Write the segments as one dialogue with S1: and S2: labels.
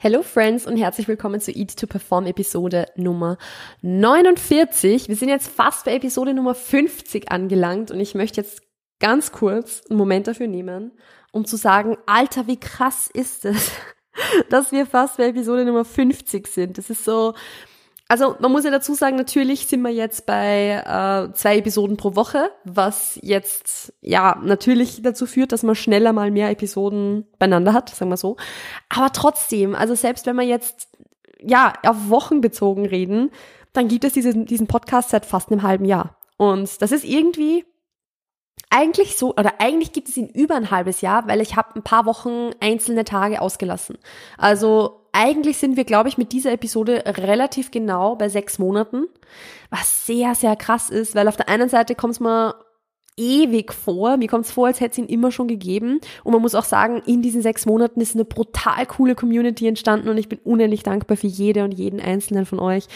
S1: Hello Friends und herzlich willkommen zu Eat to Perform Episode Nummer 49. Wir sind jetzt fast bei Episode Nummer 50 angelangt und ich möchte jetzt ganz kurz einen Moment dafür nehmen, um zu sagen, Alter, wie krass ist es, dass wir fast bei Episode Nummer 50 sind. Das ist so, also man muss ja dazu sagen, natürlich sind wir jetzt bei äh, zwei Episoden pro Woche, was jetzt ja natürlich dazu führt, dass man schneller mal mehr Episoden beieinander hat, sagen wir so. Aber trotzdem, also selbst wenn wir jetzt ja auf Wochen bezogen reden, dann gibt es diesen, diesen Podcast seit fast einem halben Jahr. Und das ist irgendwie eigentlich so, oder eigentlich gibt es ihn über ein halbes Jahr, weil ich habe ein paar Wochen einzelne Tage ausgelassen. Also eigentlich sind wir, glaube ich, mit dieser Episode relativ genau bei sechs Monaten, was sehr, sehr krass ist, weil auf der einen Seite kommt es mir ewig vor. Mir kommt es vor, als hätte es ihn immer schon gegeben. Und man muss auch sagen, in diesen sechs Monaten ist eine brutal coole Community entstanden und ich bin unendlich dankbar für jede und jeden einzelnen von euch.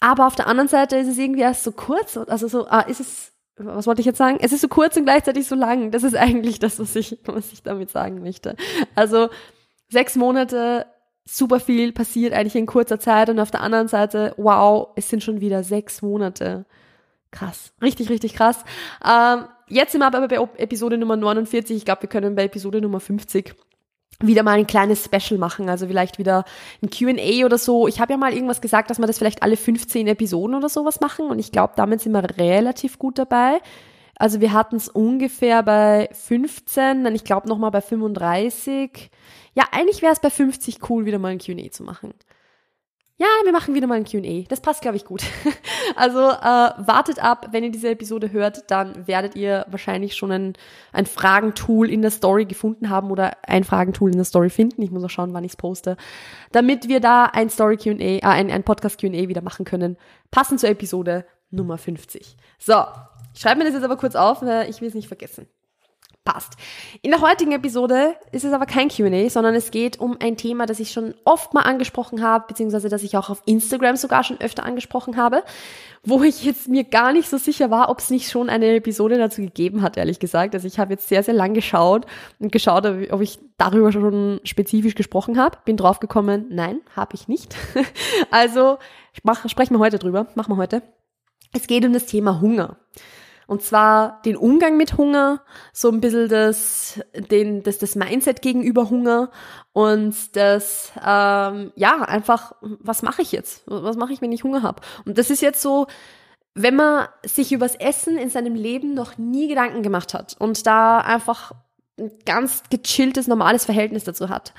S1: Aber auf der anderen Seite ist es irgendwie erst so kurz, also so, ah, ist es was wollte ich jetzt sagen? Es ist so kurz und gleichzeitig so lang. Das ist eigentlich das, was ich, was ich damit sagen möchte. Also sechs Monate, super viel passiert eigentlich in kurzer Zeit und auf der anderen Seite, wow, es sind schon wieder sechs Monate. Krass, richtig, richtig krass. Ähm, jetzt sind wir aber bei Episode Nummer 49. Ich glaube, wir können bei Episode Nummer 50 wieder mal ein kleines Special machen, also vielleicht wieder ein Q&A oder so. Ich habe ja mal irgendwas gesagt, dass wir das vielleicht alle 15 Episoden oder sowas machen und ich glaube, damit sind wir relativ gut dabei. Also wir hatten es ungefähr bei 15, dann ich glaube nochmal bei 35. Ja, eigentlich wäre es bei 50 cool, wieder mal ein Q&A zu machen. Ja, wir machen wieder mal ein Q&A. Das passt, glaube ich, gut. also äh, wartet ab, wenn ihr diese Episode hört, dann werdet ihr wahrscheinlich schon ein, ein Fragentool in der Story gefunden haben oder ein Fragentool in der Story finden. Ich muss auch schauen, wann ich es poste, damit wir da ein Story Q&A, äh, ein, ein Podcast Q&A wieder machen können, passend zur Episode Nummer 50. So, ich schreibe mir das jetzt aber kurz auf, ich will es nicht vergessen passt. In der heutigen Episode ist es aber kein Q&A, sondern es geht um ein Thema, das ich schon oft mal angesprochen habe, beziehungsweise das ich auch auf Instagram sogar schon öfter angesprochen habe, wo ich jetzt mir gar nicht so sicher war, ob es nicht schon eine Episode dazu gegeben hat, ehrlich gesagt. Also ich habe jetzt sehr, sehr lang geschaut und geschaut, ob ich darüber schon spezifisch gesprochen habe. Bin draufgekommen, nein, habe ich nicht. also sprechen wir heute drüber, machen wir heute. Es geht um das Thema Hunger. Und zwar den Umgang mit Hunger, so ein bisschen das, den, das, das Mindset gegenüber Hunger und das, ähm, ja, einfach, was mache ich jetzt? Was mache ich, wenn ich Hunger habe? Und das ist jetzt so, wenn man sich übers Essen in seinem Leben noch nie Gedanken gemacht hat und da einfach ein ganz gechilltes, normales Verhältnis dazu hat,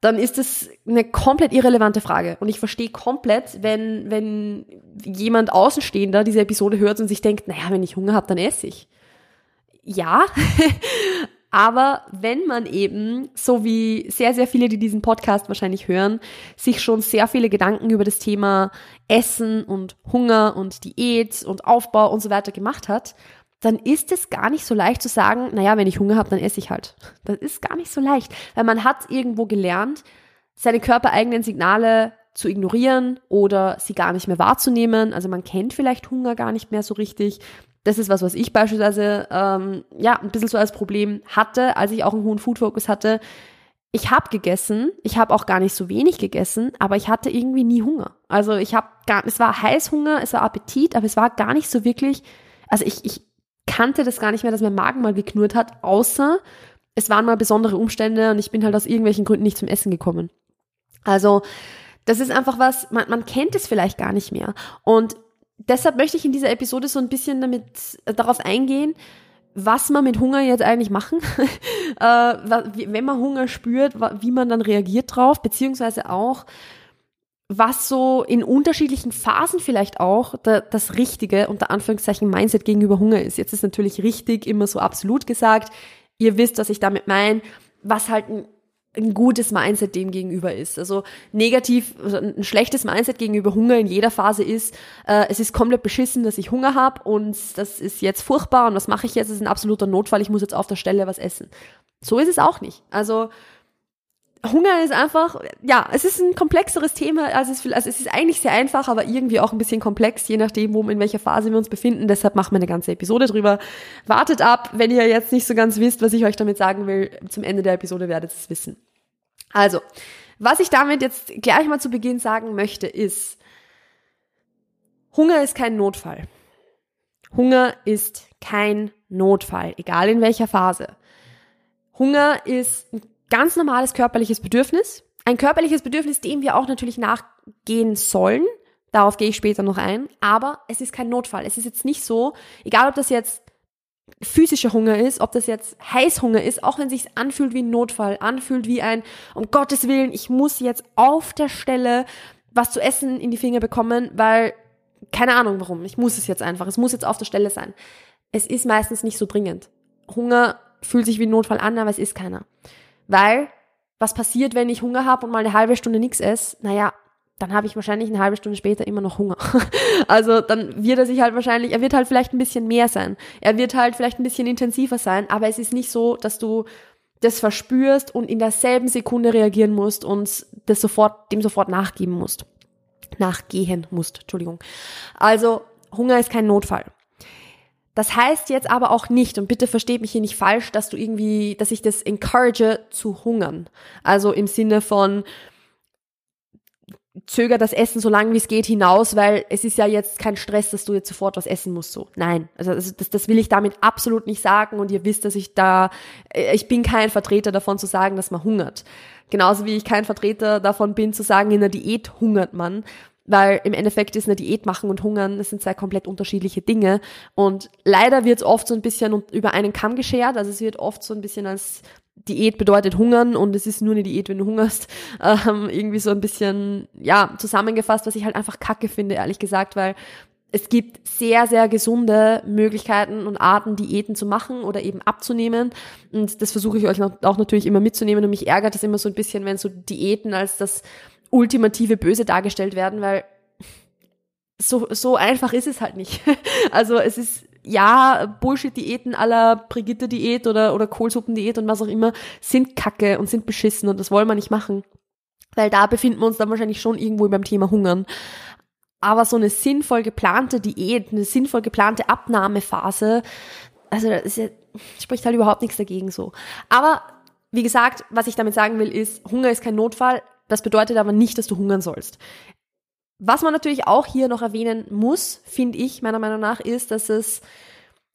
S1: dann ist das eine komplett irrelevante Frage. Und ich verstehe komplett, wenn, wenn jemand Außenstehender diese Episode hört und sich denkt, naja, wenn ich Hunger habe, dann esse ich. Ja, aber wenn man eben, so wie sehr, sehr viele, die diesen Podcast wahrscheinlich hören, sich schon sehr viele Gedanken über das Thema Essen und Hunger und Diät und Aufbau und so weiter gemacht hat, dann ist es gar nicht so leicht zu sagen, naja, wenn ich Hunger habe, dann esse ich halt. Das ist gar nicht so leicht, weil man hat irgendwo gelernt, seine körpereigenen Signale zu ignorieren oder sie gar nicht mehr wahrzunehmen. Also man kennt vielleicht Hunger gar nicht mehr so richtig. Das ist was, was ich beispielsweise ähm, ja ein bisschen so als Problem hatte, als ich auch einen hohen Food Focus hatte. Ich habe gegessen, ich habe auch gar nicht so wenig gegessen, aber ich hatte irgendwie nie Hunger. Also ich habe gar, es war Heißhunger, es war Appetit, aber es war gar nicht so wirklich. Also ich, ich kannte das gar nicht mehr, dass mein Magen mal geknurrt hat, außer es waren mal besondere Umstände und ich bin halt aus irgendwelchen Gründen nicht zum Essen gekommen. Also, das ist einfach was, man, man kennt es vielleicht gar nicht mehr. Und deshalb möchte ich in dieser Episode so ein bisschen damit äh, darauf eingehen, was man mit Hunger jetzt eigentlich machen, äh, wenn man Hunger spürt, wie man dann reagiert drauf, beziehungsweise auch, was so in unterschiedlichen Phasen vielleicht auch da, das richtige, unter Anführungszeichen, Mindset gegenüber Hunger ist. Jetzt ist natürlich richtig immer so absolut gesagt. Ihr wisst, was ich damit meine, was halt ein, ein gutes Mindset dem gegenüber ist. Also negativ, also ein schlechtes Mindset gegenüber Hunger in jeder Phase ist, äh, es ist komplett beschissen, dass ich Hunger habe und das ist jetzt furchtbar und was mache ich jetzt? Es ist ein absoluter Notfall, ich muss jetzt auf der Stelle was essen. So ist es auch nicht. Also Hunger ist einfach, ja, es ist ein komplexeres Thema, als es, also es ist eigentlich sehr einfach, aber irgendwie auch ein bisschen komplex, je nachdem, wo, in welcher Phase wir uns befinden. Deshalb machen wir eine ganze Episode drüber. Wartet ab, wenn ihr jetzt nicht so ganz wisst, was ich euch damit sagen will. Zum Ende der Episode werdet ihr es wissen. Also, Was ich damit jetzt gleich mal zu Beginn sagen möchte, ist, Hunger ist kein Notfall. Hunger ist kein Notfall, egal in welcher Phase. Hunger ist ein ganz normales körperliches Bedürfnis. Ein körperliches Bedürfnis, dem wir auch natürlich nachgehen sollen. Darauf gehe ich später noch ein. Aber es ist kein Notfall. Es ist jetzt nicht so, egal ob das jetzt physischer Hunger ist, ob das jetzt Heißhunger ist, auch wenn es sich anfühlt wie ein Notfall, anfühlt wie ein, um Gottes Willen, ich muss jetzt auf der Stelle was zu essen in die Finger bekommen, weil, keine Ahnung warum, ich muss es jetzt einfach, es muss jetzt auf der Stelle sein. Es ist meistens nicht so dringend. Hunger fühlt sich wie ein Notfall an, aber es ist keiner. Weil, was passiert, wenn ich Hunger habe und mal eine halbe Stunde nichts esse? Naja, dann habe ich wahrscheinlich eine halbe Stunde später immer noch Hunger. Also dann wird er sich halt wahrscheinlich, er wird halt vielleicht ein bisschen mehr sein. Er wird halt vielleicht ein bisschen intensiver sein, aber es ist nicht so, dass du das verspürst und in derselben Sekunde reagieren musst und das sofort, dem sofort nachgeben musst. Nachgehen musst, Entschuldigung. Also Hunger ist kein Notfall. Das heißt jetzt aber auch nicht, und bitte versteht mich hier nicht falsch, dass du irgendwie, dass ich das encourage zu hungern. Also im Sinne von, zöger das Essen so lange wie es geht hinaus, weil es ist ja jetzt kein Stress, dass du jetzt sofort was essen musst. So, nein, also das, das will ich damit absolut nicht sagen. Und ihr wisst, dass ich da, äh, ich bin kein Vertreter davon zu sagen, dass man hungert. Genauso wie ich kein Vertreter davon bin zu sagen, in der Diät hungert man. Weil im Endeffekt ist eine Diät machen und hungern, das sind zwei komplett unterschiedliche Dinge. Und leider wird es oft so ein bisschen über einen Kamm geschert. Also es wird oft so ein bisschen als Diät bedeutet hungern und es ist nur eine Diät, wenn du hungerst. Ähm, irgendwie so ein bisschen, ja, zusammengefasst, was ich halt einfach kacke finde, ehrlich gesagt, weil es gibt sehr, sehr gesunde Möglichkeiten und Arten, Diäten zu machen oder eben abzunehmen. Und das versuche ich euch auch natürlich immer mitzunehmen. Und mich ärgert das immer so ein bisschen, wenn so Diäten als das ultimative Böse dargestellt werden, weil so, so einfach ist es halt nicht. Also es ist ja, Bullshit-Diäten aller Brigitte-Diät oder, oder Kohlsuppen-Diät und was auch immer sind kacke und sind beschissen und das wollen wir nicht machen. Weil da befinden wir uns dann wahrscheinlich schon irgendwo beim Thema Hungern. Aber so eine sinnvoll geplante Diät, eine sinnvoll geplante Abnahmephase, also das ja, spricht halt überhaupt nichts dagegen so. Aber wie gesagt, was ich damit sagen will, ist, Hunger ist kein Notfall. Das bedeutet aber nicht, dass du hungern sollst. Was man natürlich auch hier noch erwähnen muss, finde ich, meiner Meinung nach, ist, dass es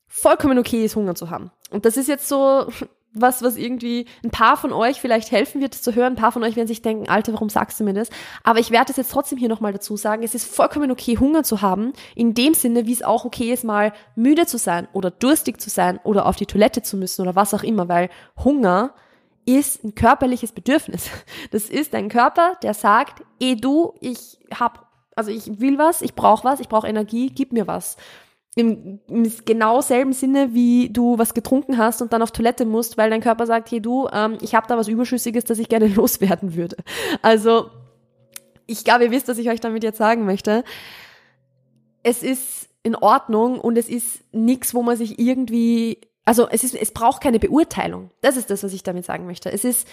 S1: vollkommen okay ist, Hunger zu haben. Und das ist jetzt so was, was irgendwie ein paar von euch vielleicht helfen wird, das zu hören. Ein paar von euch werden sich denken, Alter, warum sagst du mir das? Aber ich werde es jetzt trotzdem hier nochmal dazu sagen. Es ist vollkommen okay, Hunger zu haben. In dem Sinne, wie es auch okay ist, mal müde zu sein oder durstig zu sein oder auf die Toilette zu müssen oder was auch immer, weil Hunger ist ein körperliches Bedürfnis. Das ist ein Körper, der sagt, eh du, ich hab also ich will was, ich brauche was, ich brauche Energie, gib mir was. Im, Im, genau selben Sinne, wie du was getrunken hast und dann auf Toilette musst, weil dein Körper sagt, hey du, ähm, ich habe da was Überschüssiges, das ich gerne loswerden würde. Also ich glaube, ihr wisst, was ich euch damit jetzt sagen möchte. Es ist in Ordnung und es ist nichts, wo man sich irgendwie, also es ist, es braucht keine Beurteilung. Das ist das, was ich damit sagen möchte. Es ist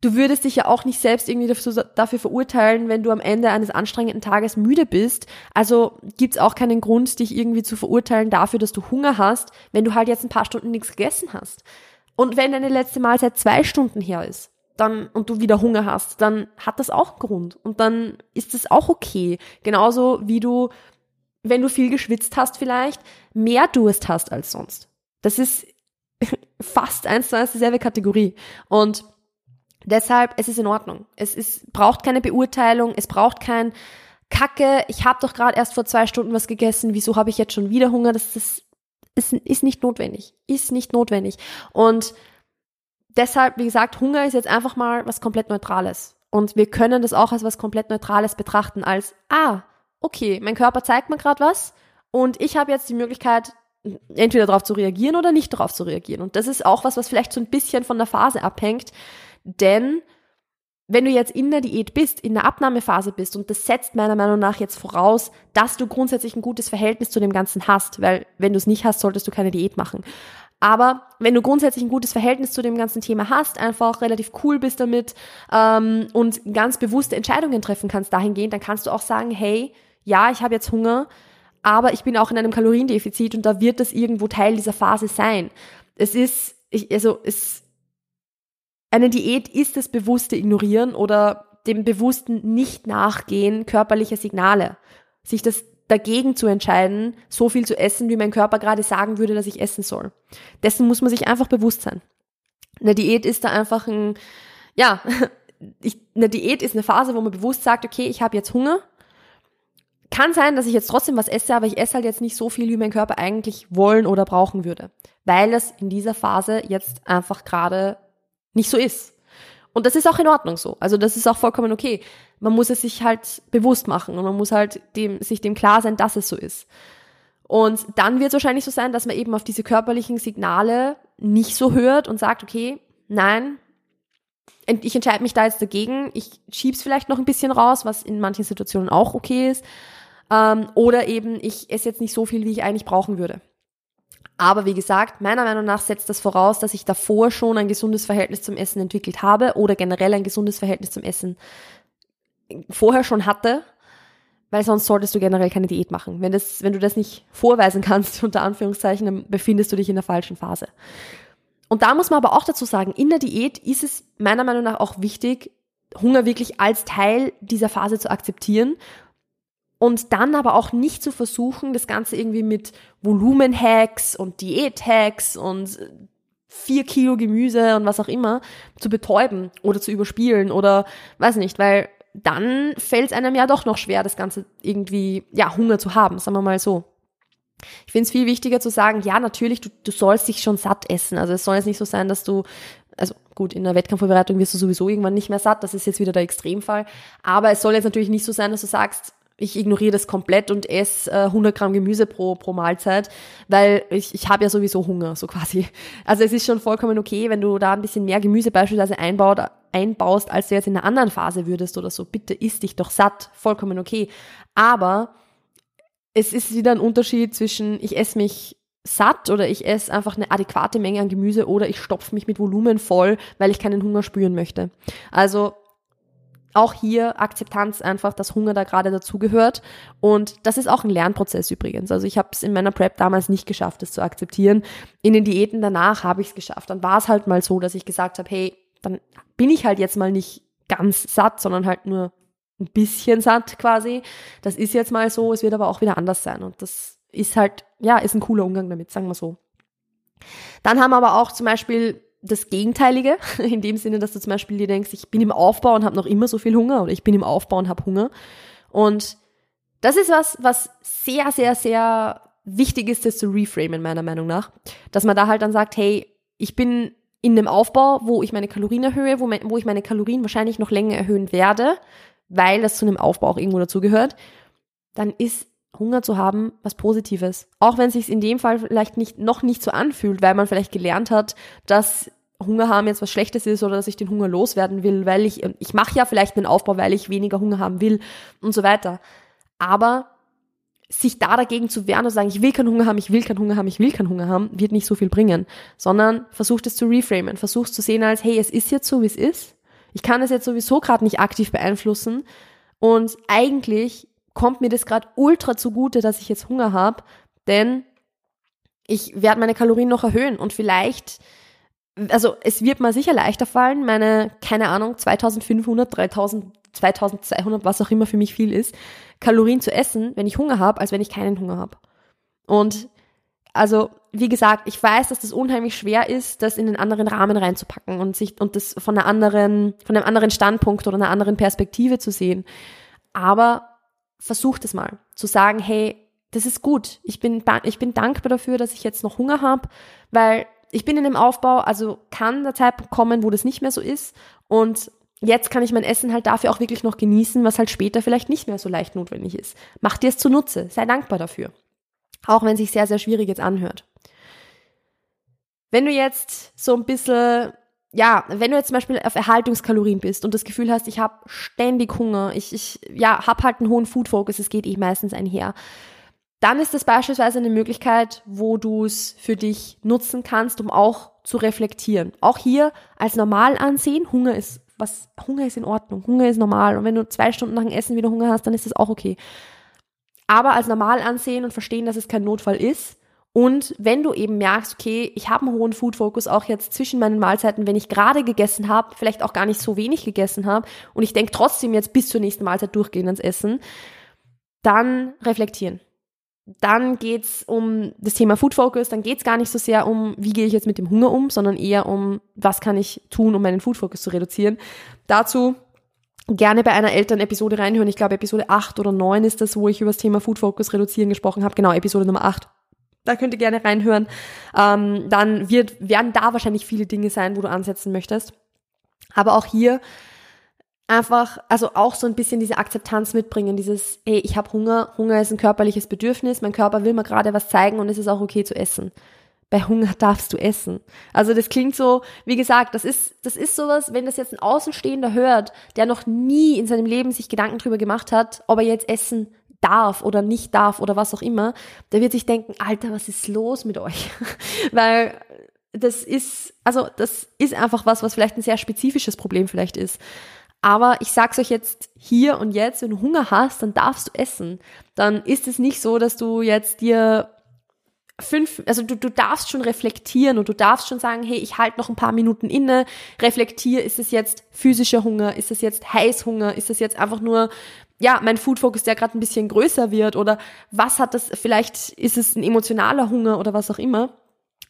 S1: du würdest dich ja auch nicht selbst irgendwie dafür, verurteilen, wenn du am Ende eines anstrengenden Tages müde bist. Also gibt's auch keinen Grund, dich irgendwie zu verurteilen dafür, dass du Hunger hast, wenn du halt jetzt ein paar Stunden nichts gegessen hast. Und wenn deine letzte Mahlzeit zwei Stunden her ist, dann, und du wieder Hunger hast, dann hat das auch einen Grund. Und dann ist das auch okay. Genauso wie du, wenn du viel geschwitzt hast vielleicht, mehr Durst hast als sonst. Das ist fast eins zu eins dieselbe Kategorie. Und Deshalb, es ist in Ordnung. Es ist, braucht keine Beurteilung, es braucht kein Kacke, ich habe doch gerade erst vor zwei Stunden was gegessen, wieso habe ich jetzt schon wieder Hunger? Das, das ist, ist nicht notwendig. Ist nicht notwendig. Und deshalb, wie gesagt, Hunger ist jetzt einfach mal was komplett Neutrales. Und wir können das auch als was komplett Neutrales betrachten, als, ah, okay, mein Körper zeigt mir gerade was und ich habe jetzt die Möglichkeit, entweder darauf zu reagieren oder nicht darauf zu reagieren. Und das ist auch was, was vielleicht so ein bisschen von der Phase abhängt. Denn wenn du jetzt in der Diät bist, in der Abnahmephase bist, und das setzt meiner Meinung nach jetzt voraus, dass du grundsätzlich ein gutes Verhältnis zu dem Ganzen hast, weil wenn du es nicht hast, solltest du keine Diät machen. Aber wenn du grundsätzlich ein gutes Verhältnis zu dem ganzen Thema hast, einfach relativ cool bist damit ähm, und ganz bewusste Entscheidungen treffen kannst dahingehend, dann kannst du auch sagen, hey, ja, ich habe jetzt Hunger, aber ich bin auch in einem Kaloriendefizit und da wird das irgendwo Teil dieser Phase sein. Es ist, ich, also es eine Diät ist das bewusste Ignorieren oder dem bewussten Nicht-Nachgehen körperlicher Signale. Sich das dagegen zu entscheiden, so viel zu essen, wie mein Körper gerade sagen würde, dass ich essen soll. Dessen muss man sich einfach bewusst sein. Eine Diät ist da einfach ein, ja, ich, eine Diät ist eine Phase, wo man bewusst sagt, okay, ich habe jetzt Hunger. Kann sein, dass ich jetzt trotzdem was esse, aber ich esse halt jetzt nicht so viel, wie mein Körper eigentlich wollen oder brauchen würde, weil es in dieser Phase jetzt einfach gerade nicht so ist. Und das ist auch in Ordnung so. Also das ist auch vollkommen okay. Man muss es sich halt bewusst machen und man muss halt dem, sich dem klar sein, dass es so ist. Und dann wird es wahrscheinlich so sein, dass man eben auf diese körperlichen Signale nicht so hört und sagt, okay, nein, ich entscheide mich da jetzt dagegen, ich schieb's vielleicht noch ein bisschen raus, was in manchen Situationen auch okay ist. Ähm, oder eben, ich esse jetzt nicht so viel, wie ich eigentlich brauchen würde. Aber wie gesagt, meiner Meinung nach setzt das voraus, dass ich davor schon ein gesundes Verhältnis zum Essen entwickelt habe oder generell ein gesundes Verhältnis zum Essen vorher schon hatte, weil sonst solltest du generell keine Diät machen. Wenn, das, wenn du das nicht vorweisen kannst, unter Anführungszeichen, dann befindest du dich in der falschen Phase. Und da muss man aber auch dazu sagen, in der Diät ist es meiner Meinung nach auch wichtig, Hunger wirklich als Teil dieser Phase zu akzeptieren und dann aber auch nicht zu versuchen, das Ganze irgendwie mit Volumenhacks und Diäthacks und vier Kilo Gemüse und was auch immer zu betäuben oder zu überspielen oder weiß nicht, weil dann fällt es einem ja doch noch schwer, das Ganze irgendwie, ja, Hunger zu haben, sagen wir mal so. Ich finde es viel wichtiger zu sagen, ja, natürlich, du, du sollst dich schon satt essen. Also es soll jetzt nicht so sein, dass du, also gut, in der Wettkampfvorbereitung wirst du sowieso irgendwann nicht mehr satt, das ist jetzt wieder der Extremfall. Aber es soll jetzt natürlich nicht so sein, dass du sagst, ich ignoriere das komplett und esse äh, 100 Gramm Gemüse pro, pro Mahlzeit, weil ich, ich habe ja sowieso Hunger, so quasi. Also es ist schon vollkommen okay, wenn du da ein bisschen mehr Gemüse beispielsweise einbaut, einbaust, als du jetzt in einer anderen Phase würdest oder so. Bitte isst dich doch satt, vollkommen okay. Aber es ist wieder ein Unterschied zwischen ich esse mich satt oder ich esse einfach eine adäquate Menge an Gemüse oder ich stopfe mich mit Volumen voll, weil ich keinen Hunger spüren möchte. Also auch hier Akzeptanz einfach, dass Hunger da gerade dazugehört. Und das ist auch ein Lernprozess übrigens. Also ich habe es in meiner Prep damals nicht geschafft, das zu akzeptieren. In den Diäten danach habe ich es geschafft. Dann war es halt mal so, dass ich gesagt habe, hey, dann bin ich halt jetzt mal nicht ganz satt, sondern halt nur ein bisschen satt quasi. Das ist jetzt mal so, es wird aber auch wieder anders sein. Und das ist halt, ja, ist ein cooler Umgang damit, sagen wir so. Dann haben aber auch zum Beispiel das Gegenteilige, in dem Sinne, dass du zum Beispiel dir denkst, ich bin im Aufbau und habe noch immer so viel Hunger oder ich bin im Aufbau und habe Hunger. Und das ist was, was sehr, sehr, sehr wichtig ist, das zu reframen, meiner Meinung nach. Dass man da halt dann sagt, hey, ich bin in dem Aufbau, wo ich meine Kalorien erhöhe, wo, mein, wo ich meine Kalorien wahrscheinlich noch länger erhöhen werde, weil das zu einem Aufbau auch irgendwo dazugehört, dann ist Hunger zu haben was Positives. Auch wenn es sich in dem Fall vielleicht nicht, noch nicht so anfühlt, weil man vielleicht gelernt hat, dass Hunger haben jetzt was Schlechtes ist oder dass ich den Hunger loswerden will, weil ich, ich mache ja vielleicht einen Aufbau, weil ich weniger Hunger haben will und so weiter. Aber sich da dagegen zu wehren und sagen, ich will keinen Hunger haben, ich will keinen Hunger haben, ich will keinen Hunger haben, wird nicht so viel bringen, sondern versucht es zu reframen, versucht zu sehen als, hey, es ist jetzt so, wie es ist. Ich kann es jetzt sowieso gerade nicht aktiv beeinflussen und eigentlich kommt mir das gerade ultra zugute, dass ich jetzt Hunger habe, denn ich werde meine Kalorien noch erhöhen und vielleicht, also es wird mir sicher leichter fallen, meine, keine Ahnung, 2500, 3000, 2200, was auch immer für mich viel ist, Kalorien zu essen, wenn ich Hunger habe, als wenn ich keinen Hunger habe. Und also, wie gesagt, ich weiß, dass das unheimlich schwer ist, das in einen anderen Rahmen reinzupacken und sich und das von einer anderen, von einem anderen Standpunkt oder einer anderen Perspektive zu sehen. Aber versucht es mal, zu sagen, hey, das ist gut. Ich bin, ich bin dankbar dafür, dass ich jetzt noch Hunger habe, weil ich bin in dem Aufbau, also kann der Zeitpunkt kommen, wo das nicht mehr so ist. Und jetzt kann ich mein Essen halt dafür auch wirklich noch genießen, was halt später vielleicht nicht mehr so leicht notwendig ist. Mach dir es zunutze, sei dankbar dafür. Auch wenn es sich sehr, sehr schwierig jetzt anhört. Wenn du jetzt so ein bisschen ja, wenn du jetzt zum Beispiel auf Erhaltungskalorien bist und das Gefühl hast, ich habe ständig Hunger, ich, ich ja, habe halt einen hohen Food Focus, es geht eh meistens einher, dann ist das beispielsweise eine Möglichkeit, wo du es für dich nutzen kannst, um auch zu reflektieren. Auch hier als normal ansehen, Hunger ist was, Hunger ist in Ordnung, Hunger ist normal und wenn du zwei Stunden nach dem Essen wieder Hunger hast, dann ist das auch okay. Aber als normal ansehen und verstehen, dass es kein Notfall ist Und wenn du eben merkst, okay, ich habe einen hohen Food-Fokus auch jetzt zwischen meinen Mahlzeiten, wenn ich gerade gegessen habe, vielleicht auch gar nicht so wenig gegessen habe und ich denke trotzdem jetzt bis zur nächsten Mahlzeit durchgehen ans Essen, dann reflektieren. Dann geht's um das Thema Food Focus, dann geht's gar nicht so sehr um, wie gehe ich jetzt mit dem Hunger um, sondern eher um, was kann ich tun, um meinen Food Focus zu reduzieren. Dazu gerne bei einer Eltern-Episode reinhören. Ich glaube, Episode 8 oder 9 ist das, wo ich über das Thema Food Focus reduzieren gesprochen habe. Genau, Episode Nummer 8. Da könnt ihr gerne reinhören. Ähm, dann wird, werden da wahrscheinlich viele Dinge sein, wo du ansetzen möchtest. Aber auch hier einfach, also auch so ein bisschen diese Akzeptanz mitbringen, dieses, ey, ich habe Hunger, Hunger ist ein körperliches Bedürfnis, mein Körper will mir gerade was zeigen und es ist auch okay zu essen. Bei Hunger darfst du essen. Also das klingt so, wie gesagt, das ist, das ist sowas, wenn das jetzt ein Außenstehender hört, der noch nie in seinem Leben sich Gedanken drüber gemacht hat, ob er jetzt essen darf oder nicht darf oder was auch immer, der wird sich denken, Alter, was ist los mit euch? Weil das ist, also das ist einfach was, was vielleicht ein sehr spezifisches Problem vielleicht ist. Aber ich sag's euch jetzt hier und jetzt, wenn du Hunger hast, dann darfst du essen. Dann ist es nicht so, dass du jetzt dir fünf, also du, du darfst schon reflektieren und du darfst schon sagen, hey, ich halte noch ein paar Minuten inne, reflektier, ist es jetzt physischer Hunger, ist es jetzt Heißhunger, ist es jetzt einfach nur, ja, mein Food Focus, der gerade ein bisschen größer wird oder was hat das, vielleicht ist es ein emotionaler Hunger oder was auch immer.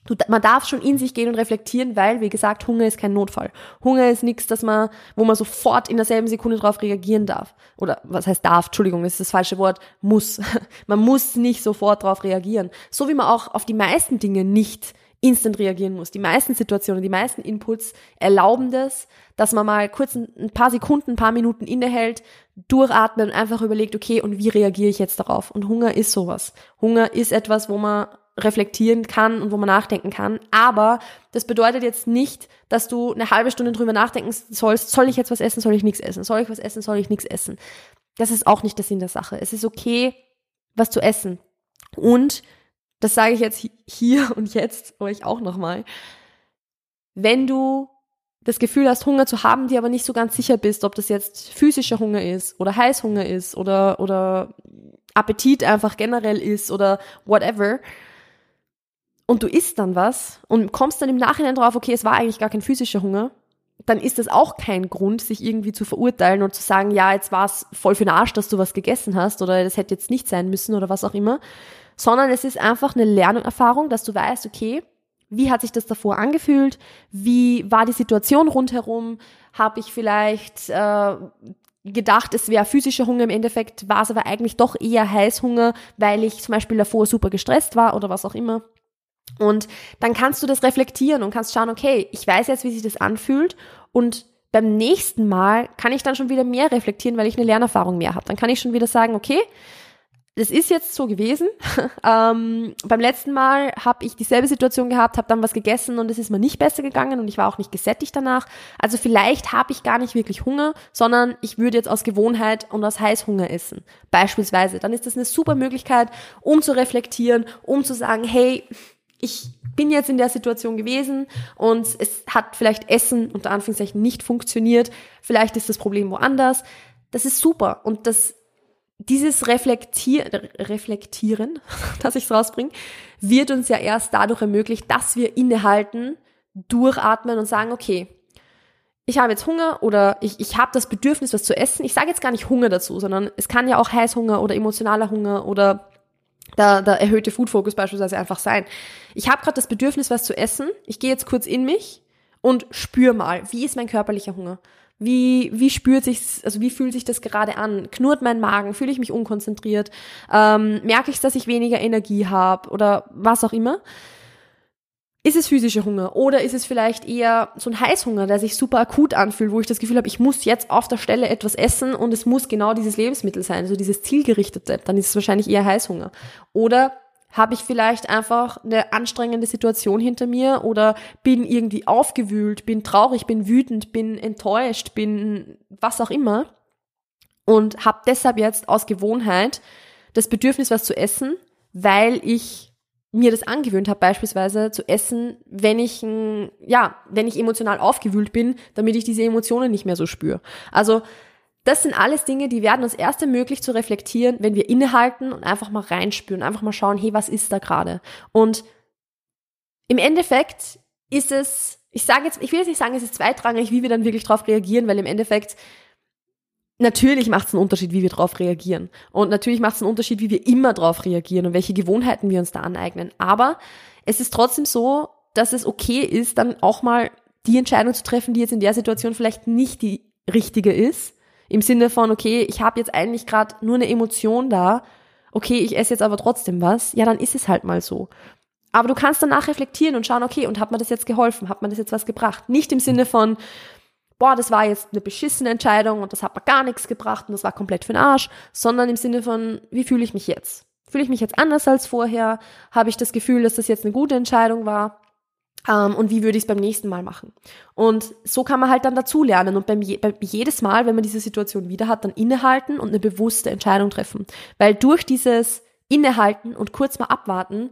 S1: Du, man darf schon in sich gehen und reflektieren, weil, wie gesagt, Hunger ist kein Notfall. Hunger ist nichts, dass man, wo man sofort in derselben Sekunde drauf reagieren darf. Oder was heißt darf? Entschuldigung, das ist das falsche Wort. Muss. Man muss nicht sofort drauf reagieren. So wie man auch auf die meisten Dinge nicht instant reagieren muss. Die meisten Situationen, die meisten Inputs erlauben das, dass man mal kurz ein paar Sekunden, ein paar Minuten innehält, durchatmet und einfach überlegt, okay, und wie reagiere ich jetzt darauf? Und Hunger ist sowas. Hunger ist etwas, wo man reflektieren kann und wo man nachdenken kann. Aber das bedeutet jetzt nicht, dass du eine halbe Stunde drüber nachdenken sollst, soll ich jetzt was essen, soll ich nichts essen, soll ich was essen, soll ich nichts essen. Das ist auch nicht der Sinn der Sache. Es ist okay, was zu essen. Und, das sage ich jetzt hier und jetzt euch auch nochmal, wenn du das Gefühl hast, Hunger zu haben, dir aber nicht so ganz sicher bist, ob das jetzt physischer Hunger ist oder Heißhunger ist oder, oder Appetit einfach generell ist oder whatever, und du isst dann was und kommst dann im Nachhinein drauf, okay, es war eigentlich gar kein physischer Hunger, dann ist das auch kein Grund, sich irgendwie zu verurteilen und zu sagen, ja, jetzt war es voll für den Arsch, dass du was gegessen hast oder das hätte jetzt nicht sein müssen oder was auch immer, sondern es ist einfach eine Lernerfahrung, dass du weißt, okay, wie hat sich das davor angefühlt? Wie war die Situation rundherum? Habe ich vielleicht äh, gedacht, es wäre physischer Hunger, im Endeffekt war es aber eigentlich doch eher Heißhunger, weil ich zum Beispiel davor super gestresst war oder was auch immer. Und dann kannst du das reflektieren und kannst schauen, okay, ich weiß jetzt, wie sich das anfühlt und beim nächsten Mal kann ich dann schon wieder mehr reflektieren, weil ich eine Lernerfahrung mehr habe. Dann kann ich schon wieder sagen, okay, das ist jetzt so gewesen. ähm, beim letzten Mal habe ich dieselbe Situation gehabt, habe dann was gegessen und es ist mir nicht besser gegangen und ich war auch nicht gesättigt danach. Also vielleicht habe ich gar nicht wirklich Hunger, sondern ich würde jetzt aus Gewohnheit und aus Heißhunger essen. Beispielsweise. Dann ist das eine super Möglichkeit, um zu reflektieren, um zu sagen, hey, ich bin jetzt in der Situation gewesen und es hat vielleicht Essen unter Anführungszeichen nicht funktioniert. Vielleicht ist das Problem woanders. Das ist super. Und das, dieses Reflektier, Reflektieren, dass ich es rausbringe, wird uns ja erst dadurch ermöglicht, dass wir innehalten, durchatmen und sagen, okay, ich habe jetzt Hunger oder ich, ich habe das Bedürfnis, was zu essen. Ich sage jetzt gar nicht Hunger dazu, sondern es kann ja auch Heißhunger oder emotionaler Hunger oder der, der erhöhte Food Focus beispielsweise einfach sein. Ich habe gerade das Bedürfnis, was zu essen. Ich gehe jetzt kurz in mich und spür mal, wie ist mein körperlicher Hunger? Wie, wie spürt sich, also wie fühlt sich das gerade an? Knurrt mein Magen? Fühle ich mich unkonzentriert? Ähm, merke ich, dass ich weniger Energie habe oder was auch immer? Ist es physischer Hunger oder ist es vielleicht eher so ein Heißhunger, der sich super akut anfühlt, wo ich das Gefühl habe, ich muss jetzt auf der Stelle etwas essen und es muss genau dieses Lebensmittel sein, also dieses zielgerichtete, dann ist es wahrscheinlich eher Heißhunger. Oder habe ich vielleicht einfach eine anstrengende Situation hinter mir oder bin irgendwie aufgewühlt, bin traurig, bin wütend, bin enttäuscht, bin was auch immer und habe deshalb jetzt aus Gewohnheit das Bedürfnis, was zu essen, weil ich mir das angewöhnt habe, beispielsweise zu essen, wenn ich, ja, wenn ich emotional aufgewühlt bin, damit ich diese Emotionen nicht mehr so spüre. Also, das sind alles Dinge, die werden uns erst ermöglicht zu reflektieren, wenn wir innehalten und einfach mal reinspüren, einfach mal schauen, hey, was ist da gerade? Und im Endeffekt ist es, ich sage jetzt, ich will jetzt nicht sagen, es ist zweitrangig, wie wir dann wirklich darauf reagieren, weil im Endeffekt Natürlich macht es einen Unterschied, wie wir darauf reagieren. Und natürlich macht es einen Unterschied, wie wir immer darauf reagieren und welche Gewohnheiten wir uns da aneignen. Aber es ist trotzdem so, dass es okay ist, dann auch mal die Entscheidung zu treffen, die jetzt in der Situation vielleicht nicht die richtige ist. Im Sinne von, okay, ich habe jetzt eigentlich gerade nur eine Emotion da, okay, ich esse jetzt aber trotzdem was, ja, dann ist es halt mal so. Aber du kannst danach reflektieren und schauen, okay, und hat mir das jetzt geholfen? Hat mir das jetzt was gebracht? Nicht im Sinne von, boah, das war jetzt eine beschissene Entscheidung und das hat mir gar nichts gebracht und das war komplett für den Arsch, sondern im Sinne von, wie fühle ich mich jetzt? Fühle ich mich jetzt anders als vorher? Habe ich das Gefühl, dass das jetzt eine gute Entscheidung war? Ähm, und wie würde ich es beim nächsten Mal machen? Und so kann man halt dann dazulernen und beim, je, beim jedes Mal, wenn man diese Situation wieder hat, dann innehalten und eine bewusste Entscheidung treffen. Weil durch dieses Innehalten und kurz mal abwarten,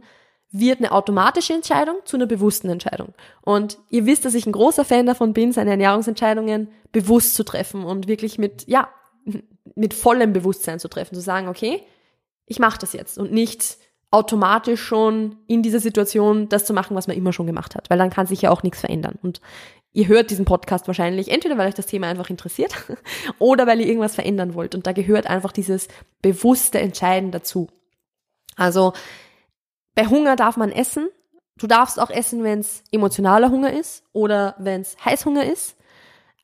S1: wird eine automatische Entscheidung zu einer bewussten Entscheidung. Und ihr wisst, dass ich ein großer Fan davon bin, seine Ernährungsentscheidungen bewusst zu treffen und wirklich mit, ja, mit vollem Bewusstsein zu treffen, zu sagen, okay, ich mache das jetzt und nicht automatisch schon in dieser Situation das zu machen, was man immer schon gemacht hat, weil dann kann sich ja auch nichts verändern. Und ihr hört diesen Podcast wahrscheinlich entweder, weil euch das Thema einfach interessiert oder weil ihr irgendwas verändern wollt. Und da gehört einfach dieses bewusste Entscheiden dazu. Also bei Hunger darf man essen. Du darfst auch essen, wenn es emotionaler Hunger ist oder wenn es Heißhunger ist.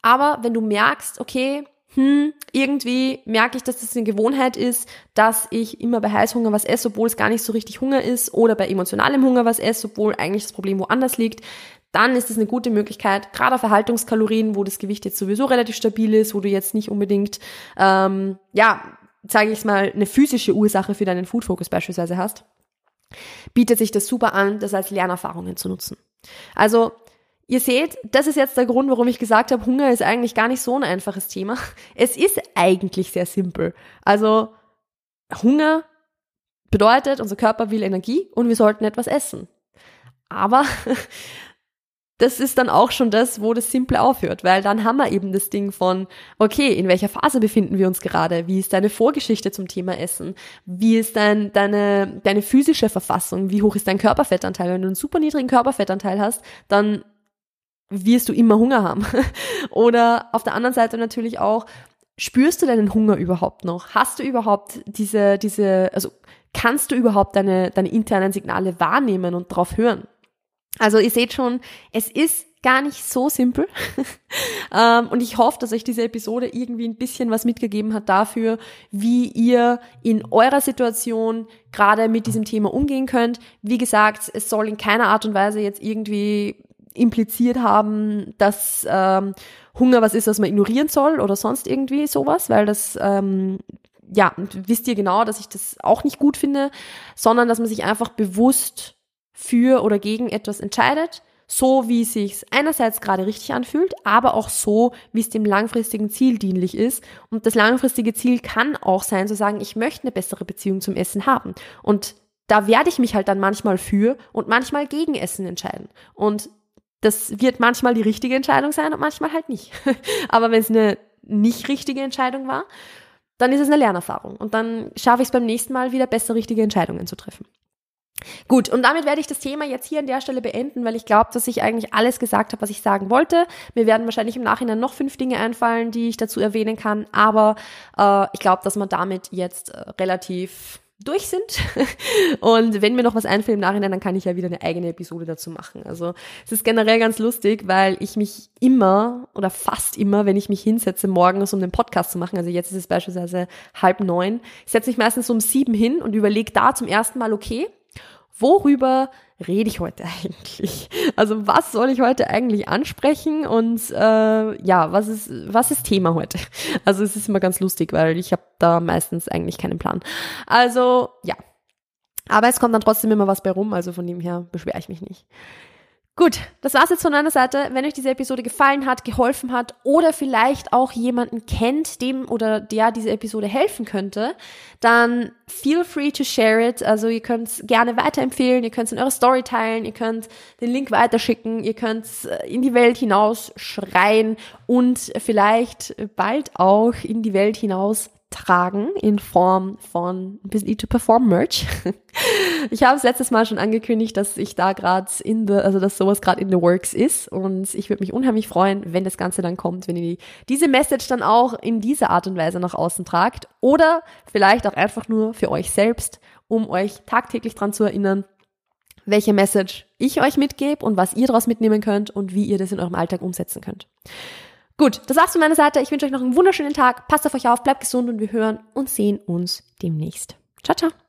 S1: Aber wenn du merkst, okay, hm, irgendwie merke ich, dass das eine Gewohnheit ist, dass ich immer bei Heißhunger was esse, obwohl es gar nicht so richtig Hunger ist, oder bei emotionalem Hunger was esse, obwohl eigentlich das Problem woanders liegt, dann ist es eine gute Möglichkeit, gerade auf Erhaltungskalorien, wo das Gewicht jetzt sowieso relativ stabil ist, wo du jetzt nicht unbedingt, ähm, ja, sage ich mal, eine physische Ursache für deinen Food Focus beispielsweise hast, bietet sich das super an, das als Lernerfahrungen zu nutzen. Also Ihr seht, das ist jetzt der Grund, warum ich gesagt habe, Hunger ist eigentlich gar nicht so ein einfaches Thema. Es ist eigentlich sehr simpel. Also Hunger bedeutet, unser Körper will Energie und wir sollten etwas essen. Aber das ist dann auch schon das, wo das Simple aufhört, weil dann haben wir eben das Ding von, okay, in welcher Phase befinden wir uns gerade? Wie ist deine Vorgeschichte zum Thema Essen? Wie ist dein, deine, deine physische Verfassung? Wie hoch ist dein Körperfettanteil? Wenn du einen super niedrigen Körperfettanteil hast, dann wirst du immer Hunger haben. Oder auf der anderen Seite natürlich auch, spürst du deinen Hunger überhaupt noch? Hast du überhaupt diese, diese, also kannst du überhaupt deine, deine internen Signale wahrnehmen und drauf hören? Also ihr seht schon, es ist gar nicht so simpel. ähm, und ich hoffe, dass euch diese Episode irgendwie ein bisschen was mitgegeben hat dafür, wie ihr in eurer Situation gerade mit diesem Thema umgehen könnt. Wie gesagt, es soll in keiner Art und Weise jetzt irgendwie impliziert haben, dass ähm, Hunger was ist, was man ignorieren soll oder sonst irgendwie sowas, weil das ähm, ja, wisst ihr genau, dass ich das auch nicht gut finde, sondern dass man sich einfach bewusst für oder gegen etwas entscheidet, so wie es sich einerseits gerade richtig anfühlt, aber auch so, wie es dem langfristigen Ziel dienlich ist. Und das langfristige Ziel kann auch sein, zu sagen, ich möchte eine bessere Beziehung zum Essen haben. Und da werde ich mich halt dann manchmal für und manchmal gegen Essen entscheiden. Und das wird manchmal die richtige Entscheidung sein und manchmal halt nicht. Aber wenn es eine nicht richtige Entscheidung war, dann ist es eine Lernerfahrung. Und dann schaffe ich es beim nächsten Mal wieder besser richtige Entscheidungen zu treffen. Gut, und damit werde ich das Thema jetzt hier an der Stelle beenden, weil ich glaube, dass ich eigentlich alles gesagt habe, was ich sagen wollte. Mir werden wahrscheinlich im Nachhinein noch fünf Dinge einfallen, die ich dazu erwähnen kann, aber äh, ich glaube, dass man damit jetzt äh, relativ durch sind. Und wenn mir noch was einfällt im Nachhinein, dann kann ich ja wieder eine eigene Episode dazu machen. Also es ist generell ganz lustig, weil ich mich immer oder fast immer, wenn ich mich hinsetze morgens, um den Podcast zu machen, also jetzt ist es beispielsweise halb neun, ich setze mich meistens um sieben hin und überlege da zum ersten Mal, okay, worüber rede ich heute eigentlich? Also was soll ich heute eigentlich ansprechen und äh, ja, was ist was ist Thema heute? Also es ist immer ganz lustig, weil ich habe da meistens eigentlich keinen Plan. Also ja, aber es kommt dann trotzdem immer was bei rum, also von dem her beschwere ich mich nicht. Gut, das war's jetzt von meiner Seite. Wenn euch diese Episode gefallen hat, geholfen hat oder vielleicht auch jemanden kennt, dem oder der diese Episode helfen könnte, dann feel free to share it. Also ihr könnt es gerne weiterempfehlen, ihr könnt es in eure Story teilen, ihr könnt den Link weiterschicken, ihr könnt es äh, in die Welt hinaus schreien und vielleicht bald auch in die Welt hinaus tragen in Form von Busy to Perform Merch. ich habe es letztes Mal schon angekündigt, dass ich da gerade in the, also dass sowas gerade in the works ist und ich würde mich unheimlich freuen, wenn das Ganze dann kommt, wenn ihr diese Message dann auch in dieser Art und Weise nach außen tragt oder vielleicht auch einfach nur für euch selbst, um euch tagtäglich dran zu erinnern, welche Message ich euch mitgebe und was ihr daraus mitnehmen könnt und wie ihr das in eurem Alltag umsetzen könnt. Gut, das war's von meiner Seite. Ich wünsche euch noch einen wunderschönen Tag. Passt auf euch auf, bleibt gesund und wir hören und sehen uns demnächst. Ciao, ciao.